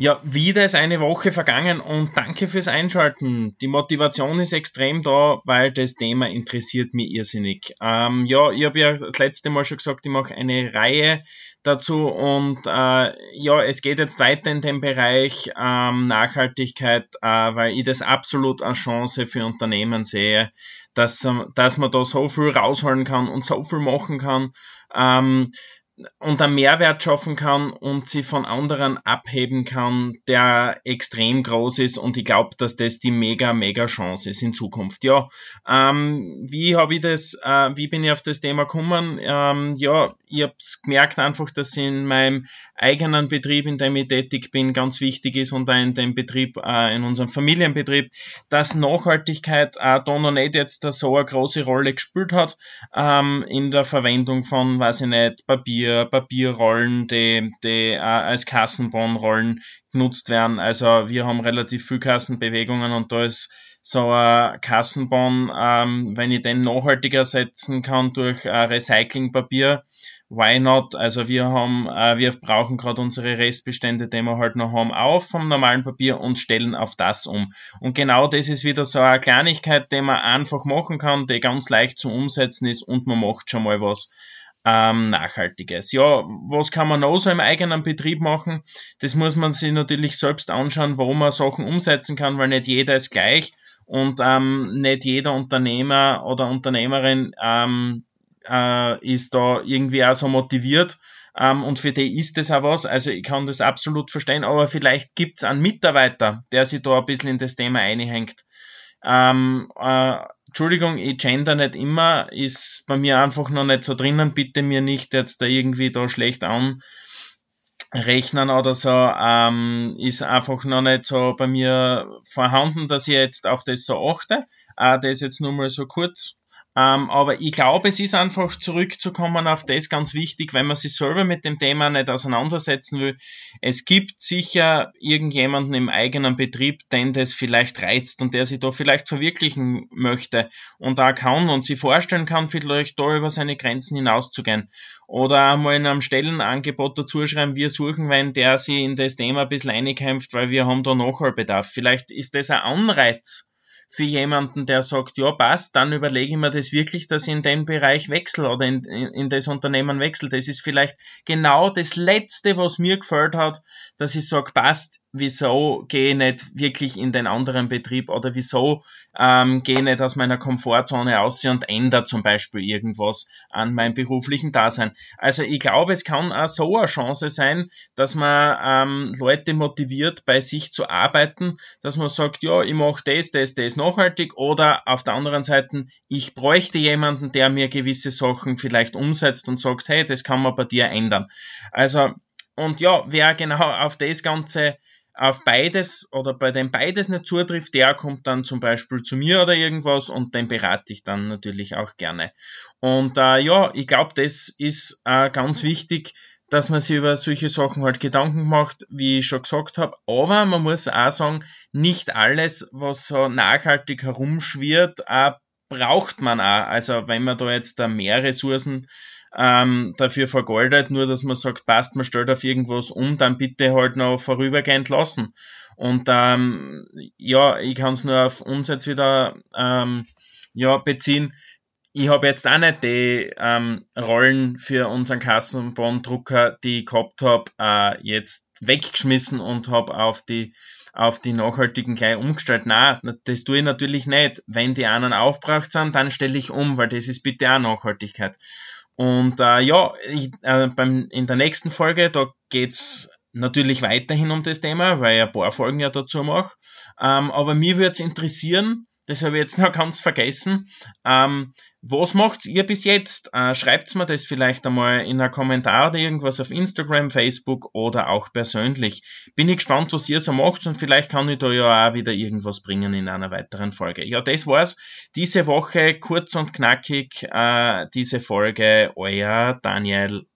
Ja, wieder ist eine Woche vergangen und danke fürs Einschalten. Die Motivation ist extrem da, weil das Thema interessiert mich irrsinnig. Ähm, ja, ich habe ja das letzte Mal schon gesagt, ich mache eine Reihe dazu und äh, ja, es geht jetzt weiter in dem Bereich ähm, Nachhaltigkeit, äh, weil ich das absolut als Chance für Unternehmen sehe, dass, dass man da so viel rausholen kann und so viel machen kann. Ähm, und einen Mehrwert schaffen kann und sie von anderen abheben kann, der extrem groß ist und ich glaube, dass das die mega, mega Chance ist in Zukunft. Ja, ähm, wie habe ich das, äh, wie bin ich auf das Thema gekommen? Ähm, ja, ich habe es gemerkt einfach, dass in meinem eigenen Betrieb, in dem ich tätig bin, ganz wichtig ist und auch in dem Betrieb, äh, in unserem Familienbetrieb, dass Nachhaltigkeit äh, da noch nicht jetzt so eine große Rolle gespielt hat ähm, in der Verwendung von, weiß ich nicht, Papier, Papierrollen, die, die äh, als Kassenbonrollen genutzt werden. Also wir haben relativ viel Kassenbewegungen und da ist so ein Kassenbon, ähm, wenn ich den nachhaltiger setzen kann durch äh, Recyclingpapier, why not? Also wir haben, äh, wir brauchen gerade unsere Restbestände, die wir halt noch haben, auf vom normalen Papier und stellen auf das um. Und genau das ist wieder so eine Kleinigkeit, die man einfach machen kann, die ganz leicht zu umsetzen ist und man macht schon mal was ähm, Nachhaltiges. Ja, was kann man noch so im eigenen Betrieb machen? Das muss man sich natürlich selbst anschauen, warum man Sachen umsetzen kann, weil nicht jeder ist gleich und ähm, nicht jeder Unternehmer oder Unternehmerin ähm, äh, ist da irgendwie auch so motiviert. Ähm, und für die ist das auch was. Also ich kann das absolut verstehen, aber vielleicht gibt's einen Mitarbeiter, der sich da ein bisschen in das Thema einhängt. Ähm, äh, Entschuldigung, ich gender nicht immer, ist bei mir einfach noch nicht so drinnen. Bitte mir nicht jetzt da irgendwie da schlecht anrechnen oder so. Ähm, ist einfach noch nicht so bei mir vorhanden, dass ich jetzt auf das so achte. Äh, das jetzt nur mal so kurz ähm, aber ich glaube, es ist einfach zurückzukommen auf das ganz wichtig, wenn man sich selber mit dem Thema nicht auseinandersetzen will. Es gibt sicher irgendjemanden im eigenen Betrieb, den das vielleicht reizt und der sich da vielleicht verwirklichen möchte und da kann und sich vorstellen kann, vielleicht da über seine Grenzen hinauszugehen. Oder einmal in einem Stellenangebot dazu schreiben, wir suchen wenn der sich in das Thema ein bisschen einkämpft, weil wir haben da Nachholbedarf. Vielleicht ist das ein Anreiz, für jemanden, der sagt, ja, passt, dann überlege ich mir das wirklich, dass ich in den Bereich wechsle oder in, in, in das Unternehmen wechsle. Das ist vielleicht genau das Letzte, was mir gefällt hat, dass ich sage, passt, wieso gehe ich nicht wirklich in den anderen Betrieb oder wieso ähm, gehe ich nicht aus meiner Komfortzone aus und ändere zum Beispiel irgendwas an meinem beruflichen Dasein. Also ich glaube, es kann auch so eine Chance sein, dass man ähm, Leute motiviert, bei sich zu arbeiten, dass man sagt, ja, ich mache das, das, das nachhaltig oder auf der anderen Seite, ich bräuchte jemanden, der mir gewisse Sachen vielleicht umsetzt und sagt, hey, das kann man bei dir ändern. Also und ja, wer genau auf das Ganze auf beides oder bei dem beides nicht zutrifft, der kommt dann zum Beispiel zu mir oder irgendwas und den berate ich dann natürlich auch gerne. Und äh, ja, ich glaube, das ist äh, ganz wichtig, dass man sich über solche Sachen halt Gedanken macht, wie ich schon gesagt habe. Aber man muss auch sagen, nicht alles, was so nachhaltig herumschwirrt, braucht man auch. Also wenn man da jetzt da mehr Ressourcen ähm, dafür vergoldet, nur dass man sagt, passt, man stellt auf irgendwas um, dann bitte halt noch vorübergehend lassen. Und ähm, ja, ich kann es nur auf uns jetzt wieder ähm, ja, beziehen. Ich habe jetzt auch nicht die ähm, Rollen für unseren Kassenbondrucker, die ich gehabt habe, äh, jetzt weggeschmissen und habe auf die auf die nachhaltigen gleich umgestellt. Na, das tue ich natürlich nicht. Wenn die anderen aufgebracht sind, dann stelle ich um, weil das ist bitte auch Nachhaltigkeit. Und äh, ja, ich, äh, beim, in der nächsten Folge, da geht's natürlich weiterhin um das Thema, weil ich ein paar Folgen ja dazu mache. Ähm, aber mir würde es interessieren, das habe ich jetzt noch ganz vergessen. Ähm, was macht ihr bis jetzt? Äh, Schreibt mir das vielleicht einmal in einen Kommentar oder irgendwas auf Instagram, Facebook oder auch persönlich. Bin ich gespannt, was ihr so macht und vielleicht kann ich da ja auch wieder irgendwas bringen in einer weiteren Folge. Ja, das war's. Diese Woche kurz und knackig, äh, diese Folge. Euer Daniel.